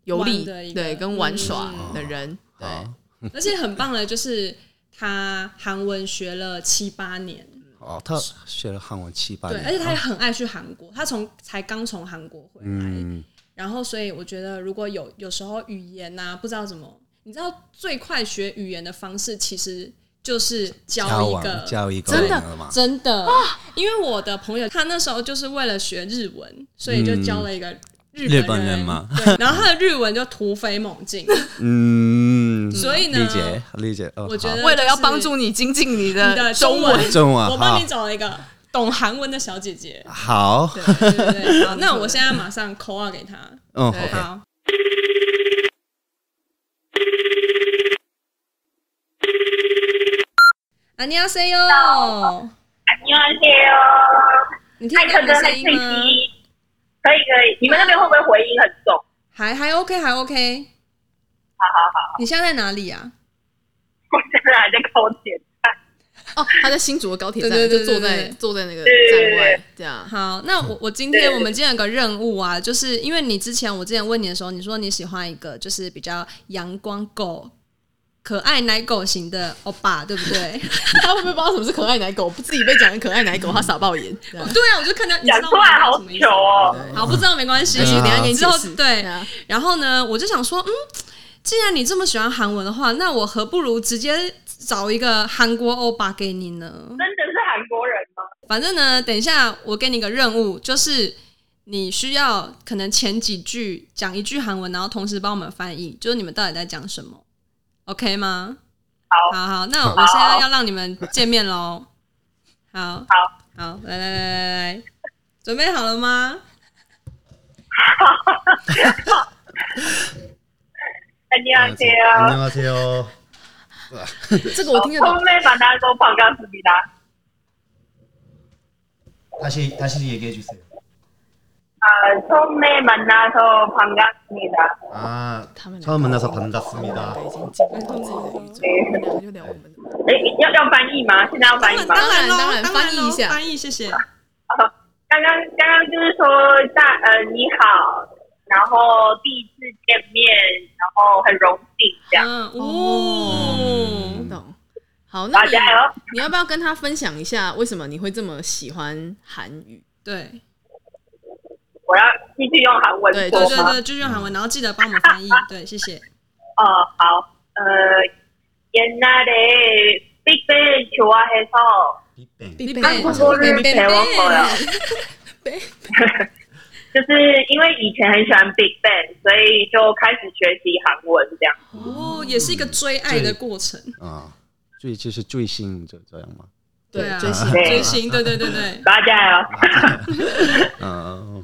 游历，对，跟玩耍的人。对，而且很棒的，就是她韩文学了七八年。哦，他学了韩文七八年，对，而且他也很爱去韩国。他从才刚从韩国回来，然后所以我觉得如果有有时候语言呐不知道怎么，你知道最快学语言的方式其实就是教一个教一个真的真的，因为我的朋友他那时候就是为了学日文，所以就教了一个日本人嘛，对，然后他的日文就突飞猛进，嗯，所以呢，理解理解，我觉得为了要帮助你精进你的中文，中文，我帮你找了一个懂韩文的小姐姐，好，对对对，好，那我现在马上 call out 给他，嗯，好。안녕하세요，안녕하세요，你听到我的声音吗？ 可以可以，你们那边会不会回音很重？还还 OK 还 OK。好好好。你现在在哪里啊？我现在还在高铁站。哦，他在新竹的高铁站，就坐在坐在那个站外这样。好，那我我今天我们今天有个任务啊，就是因为你之前我之前问你的时候，你说你喜欢一个就是比较阳光狗。可爱奶狗型的欧巴，对不对？他会不会不知道什么是可爱奶狗？不自己被讲成可爱奶狗，他傻爆眼。对啊，我就看到你讲出来好糗哦。好，不知道没关系，等下给你解释。对，然后呢，我就想说，嗯，既然你这么喜欢韩文的话，那我何不如直接找一个韩国欧巴给你呢？真的是韩国人吗？反正呢，等一下我给你个任务，就是你需要可能前几句讲一句韩文，然后同时帮我们翻译，就是你们到底在讲什么。OK 吗？好，好，好，那我现在要让你们见面喽。好，好，好，来来来来来，准备好了吗？ 안녕하세요. 안녕하세요. 这个我听得懂。 처음에 만나서 반갑습니다. 다시 다시 얘기해 주세요. 아, 처음에 만나서 반갑습니다. 아, 他们两个 처음 만나서 반갑습니다. 已经进入到自己的语种，我们两个就聊我们的。哎，要要翻译吗？现在要翻译吗？当然咯当然当翻译一下咯翻译谢谢。刚刚刚刚就是说大呃你好，然后第一次见面，然后很荣幸这样。嗯哦，懂。好，那你大家加油！你要不要跟他分享一下，为什么你会这么喜欢韩语？对 我要继续用韩文对对说吗？对对，就用韩文，然后记得帮我们翻译。对，谢谢。어, 아, 어, 옛날에 빅뱅 좋아해서 빅뱅. 빅뱅. 한국어를 빅뱅. 배웠어요. 对就是因为以前很喜欢 Big Bang，所以就开始学习韩文这样。哦，也是一个追爱的过程。啊，追就是追星就这样吗？对啊，追星对追星，对对对对。大家哦， 아,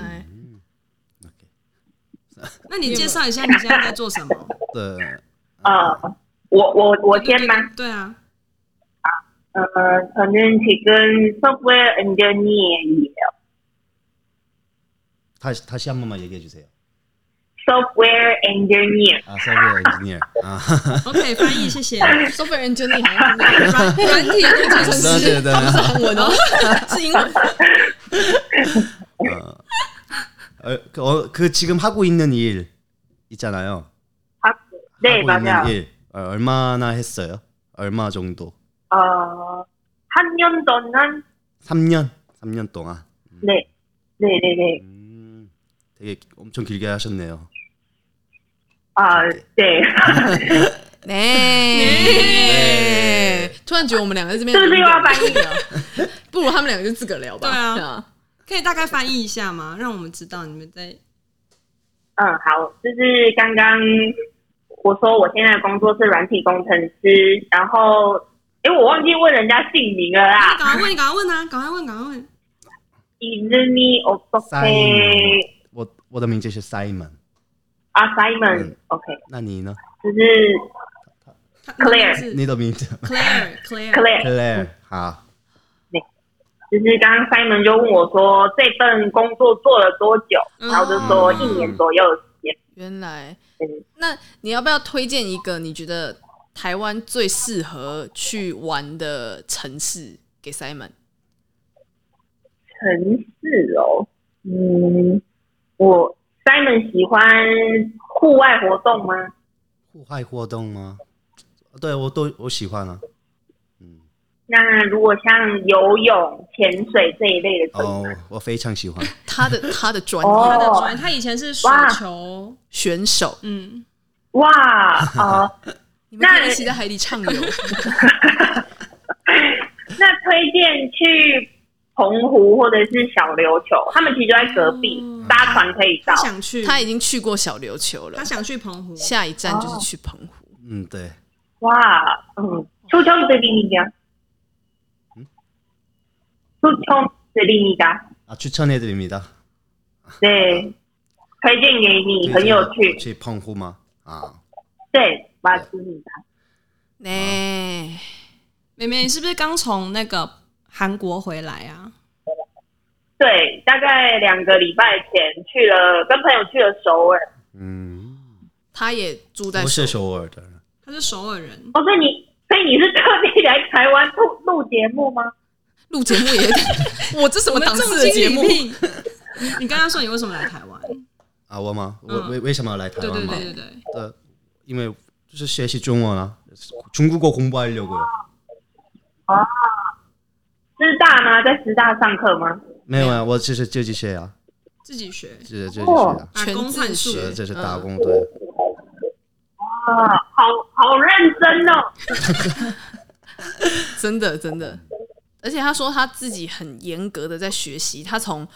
那你介绍一下你现在在做什么？ 네. 呃，我我我先吗？对啊，呃，저는 지금 software engineer이에요. 다시 다시 한 번만 얘기해 주세요. software engineer. 아, 서비스 엔지니어. 아, OK，翻译，谢谢。 software engineer 好像是软软体工程师，对对它不是韩文哦，是英文。 어, 어, 그, 어, 그 지금 하고 있는 일 있잖아요. 아, 네, 하고 맞아요. 있는 일 어, 얼마나 했어요? 얼마 정도? 어, 한 년 동안, 3년? 3년 동안. 네, 네, 네, 네. 음, 되게 엄청 길게 하셨네요. 아, 네. 哎，突然觉得我们两个在这边是不是又要翻译聊，不如他们两个就自个聊吧。对啊 可以大概翻译一下吗？让我们知道你们在。嗯，好，就是刚刚我说我现在的工作是软体工程师，然后哎、我忘记问人家姓名了啦。赶快问，赶快问啊！赶快问，赶快问。Is me OK？我我的名字是 Simon。啊，Simon，OK。那你呢？就是 Claire。你的名字 Claire，Claire，Claire，好。就是刚刚 Simon 就问我说这份工作做了多久，嗯然后就说一年左右的时间。原来嗯，那你要不要推荐一个你觉得台湾最适合去玩的城市给 Simon？城市哦，嗯，我 Simon 喜欢户外活动吗？户外活动吗？对我都我喜欢啊。那如果像游泳潜水这一类的哦我非常喜欢。他的他的专业。他的专业他以前是水球选手。嗯。哇 好那一起在海底畅游。那推荐去澎湖或者是小琉球他们其实就在隔壁搭船可以到。他想去。他已经去过小琉球了。他想去澎湖。下一站就是去澎湖。嗯对。哇嗯秋秋你最近一추천드립니다。 啊，추천해드립니다。 对，推荐给你，很有趣。去澎湖吗？啊，对，맞습니다。 呢，妹妹，你是不是刚从那个韩国回来啊？对，大概两个礼拜前去了，跟朋友去了首尔。嗯，他也住在不是首首尔的。他是首尔人，哦，所以你，所以你是特地来台湾录录节目吗？ 录节目也有点，我这什么档我们重次的节目？金礼聘。你你跟他说你为什么来台湾？啊，我吗？我嗯为为什么要来台对对湾吗？对对对，呃，因为就是学习中文啊，중국어 공부하려고요。 师大吗？在师大上课吗？没有啊，我只是自己学啊，自己学，自己自己学啊，打全工换宿自学这这是打工嗯对。 好好认真哦，真的真的。 而且他说他自己很严格的在学习，他从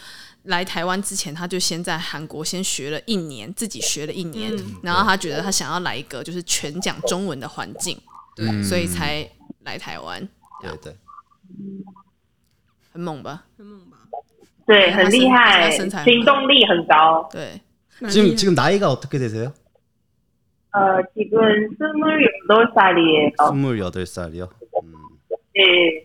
来台湾之前，他就先在韩国先学了一年，自己学了一年，嗯、然后他觉得他想要来一个就是全讲中文的环境，对，嗯、所以才来台湾。对对，很猛吧？很猛吧？对，很厉害，行动力很高。对，지금지금나이가어떻게되세요呃，지금스물여덟살이에요 스물여덟살이요 음. 네.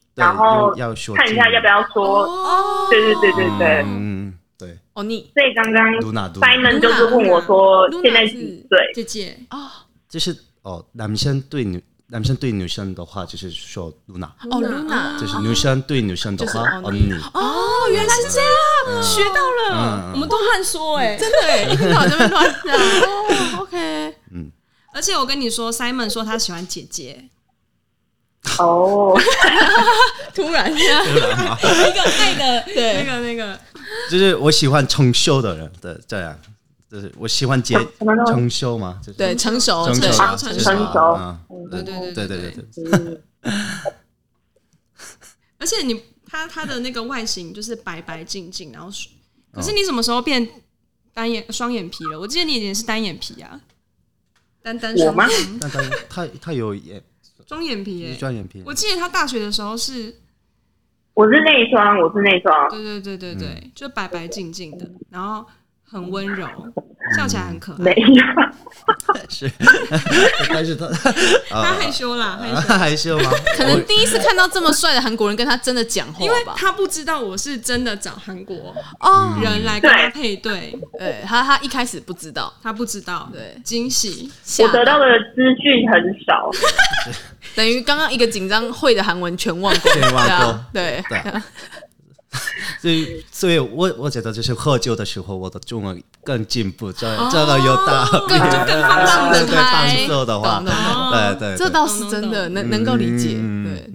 然后看一下要不要说。哦，对对对对对，嗯对。哦你，所以刚刚 Simon 就是问我说现在几岁？姐姐。啊，就是哦男生对女男生对女生的话就是说 Luna 哦 Luna，就是女生对女生的话언니哦原来是这样，学到了，我们都乱说哎，真的哎，一天到晚在那乱讲。哦 OK，嗯，而且我跟你说 Simon 说他喜欢姐姐。哦，突然间，一个爱的，对，那个那个，就是我喜欢成熟的人，对，这样，就是我喜欢结成熟。嘛，对，成熟，成熟，成熟，对对对对对对。而且你他他的那个外形就是白白净净，然后，可是你什么时候变单眼双眼皮了？我记得你以前是单眼皮啊，单单双吗，单单，他他有眼。双眼皮耶，双眼皮。我记得他大学的时候是，我是内双，我是内双。对对对对对，嗯、就白白净净的，然后很温柔，笑起来很可爱。没有，是，但是他他害羞啦，害羞，害羞吗？可能第一次看到这么帅的韩国人跟他真的讲话，因为他不知道我是真的找韩国哦。人来跟他配对。对，他他一开始不知道，他不知道，对，惊喜，我得到的资讯很少，等于刚刚一个紧张会的韩文全忘光，全忘光，对。所以，所以我我觉得就是喝酒的时候，我的中文更进步。这这个有大，更更放得开。放手的话，对对，这倒是真的，能能够理解。对，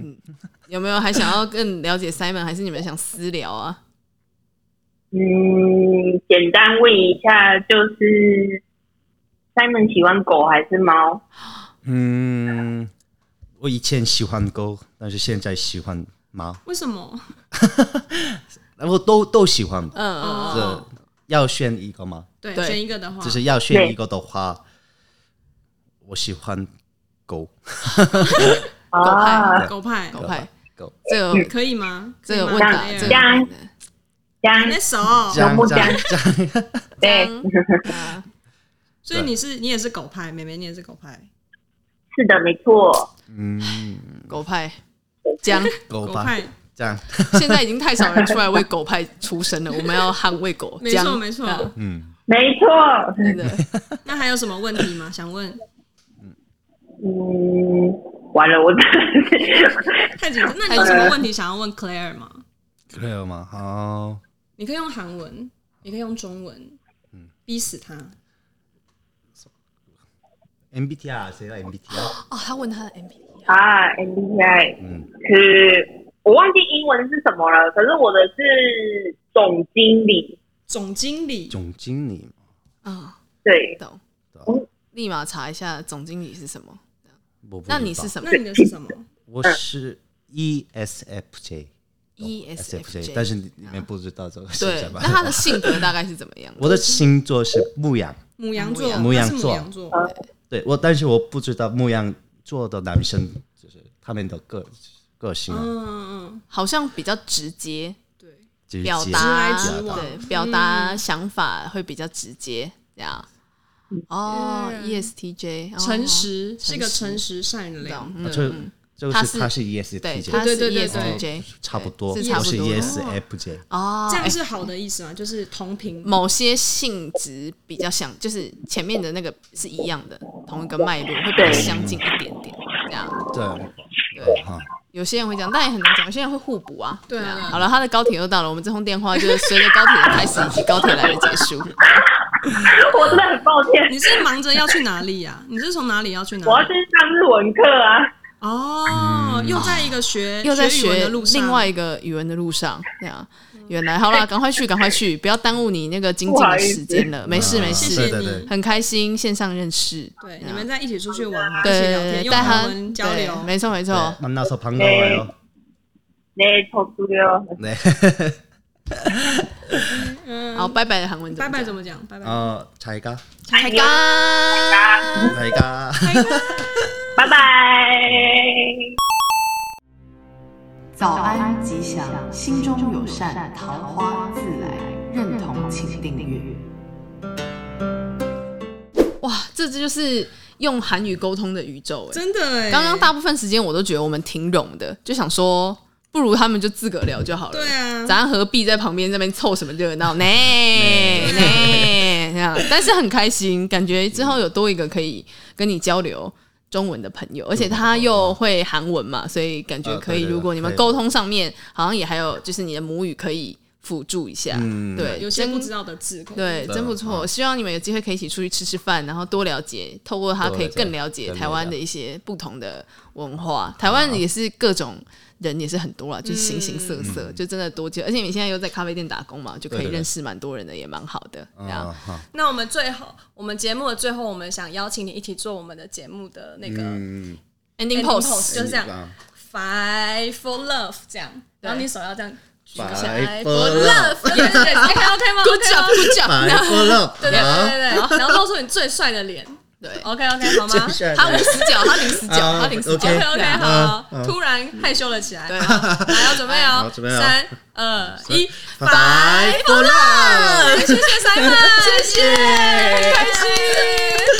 有没有还想要更了解 Simon，还是你们想私聊啊？嗯，简单问一下，就是 Simon 喜欢狗还是猫？嗯，我以前喜欢狗，但是现在喜欢猫。为什么？然后都都喜欢，嗯，这要选一个吗？对，选一个的话，就是要选一个的话，我喜欢狗，狗派，狗派，狗派，狗，这个可以吗？这个问答，江江。那手，江江。江，对，所以你是你也是狗派，妹妹你也是狗派，是的，没错，嗯，狗派。江狗派，这样现在已经太少人出来为狗派出声了。我们要捍卫狗，没错没错，嗯，没错，真的。那还有什么问题吗？想问？嗯，完了，我太紧张。那你有什么问题想要问 Claire 吗？Claire 吗？好，你可以用韩文，你可以用中文，嗯，逼死他。MBTI 谁要 MBTI？哦，他问他的 MBTI。啊，MBTI，嗯，是我忘记英文是什么了，可是我的是总经理，总经理，总经理，啊，对，懂，立马查一下总经理是什么。那你是什么？那你的是什么？我是 ESFJ，ESFJ，但是你们不知道这个是什么。那他的性格大概是怎么样？我的星座是牧羊，牧羊座，牧羊座，对，我但是我不知道牧羊。座的男生就是他们的个个性，嗯嗯，好像比较直接，对，表达对表达想法会比较直接，这样。哦，ESTJ，诚实是一个诚实。善良，就是他是 ESTJ，对，他是 ESTJ，差不多，是差不多。是 ESFJ 哦，这样是好的意思吗？就是同频，某些性质比较像，就是前面的那个是一样的，同一个脉络会比较相近一点点，这样。对对哈，有些人会讲，但也很难讲，有些人会互补啊。对啊。好了，他的高铁又到了，我们这通电话就是随着高铁的开始以及高铁来的结束。我真的很抱歉。你是忙着要去哪里呀？你是从哪里要去哪里？我要去上日文课啊。哦，又在一个学又在学语文的路上，另外一个语文的路上，这样。原来好了，赶快去，赶快去，不要耽误你那个精进的时间了。没事没事，谢谢你，很开心线上认识。对，你们在一起出去玩，对对对，用韩文交流，没错没错。만나서반가워요。 네저도요。 네。 好，拜拜的韩文拜拜怎么讲？拜拜。呃，잘 가。 잘 가。 잘 가。 拜拜。早安吉祥，心中有善，桃花自来。认同请订阅。哇，这这就是用韩语沟通的宇宙哎，真的哎！刚刚大部分时间我都觉得我们挺冗的，就想说不如他们就自个聊就好了。对啊，咱何必在旁边这边凑什么热闹 呢？呢这样，但是很开心，感觉之后有多一个可以跟你交流。中文的朋友，而且他又会韩文嘛，所以感觉可以。如果你们沟通上面，好像也还有就是你的母语可以辅助一下。对，有些不知道的字，对，真不错。希望你们有机会可以一起出去吃吃饭，然后多了解，透过他可以更了解台湾的一些不同的文化。台湾也是各种。人也是很多啦，就是形形色色，嗯、就真的多久。而且你现在又在咖啡店打工嘛，就可以认识蛮多人的，也蛮好的。这样。那我们最后，我们节目的最后，我们想邀请你一起做我们的节目的那个 ending pose，就是这样，fight for love 这样。然后你手要这样举起来，for love，OK OK 吗？Good job，Good job，Five for love，对对对对，然后露出你最帅的脸。对，OK OK，好吗？他五十九，他零十九，他零十九。OK OK，好。突然害羞了起来。对，来，要准备哦。三、二、一 for love！谢谢 Simon，谢谢，开心。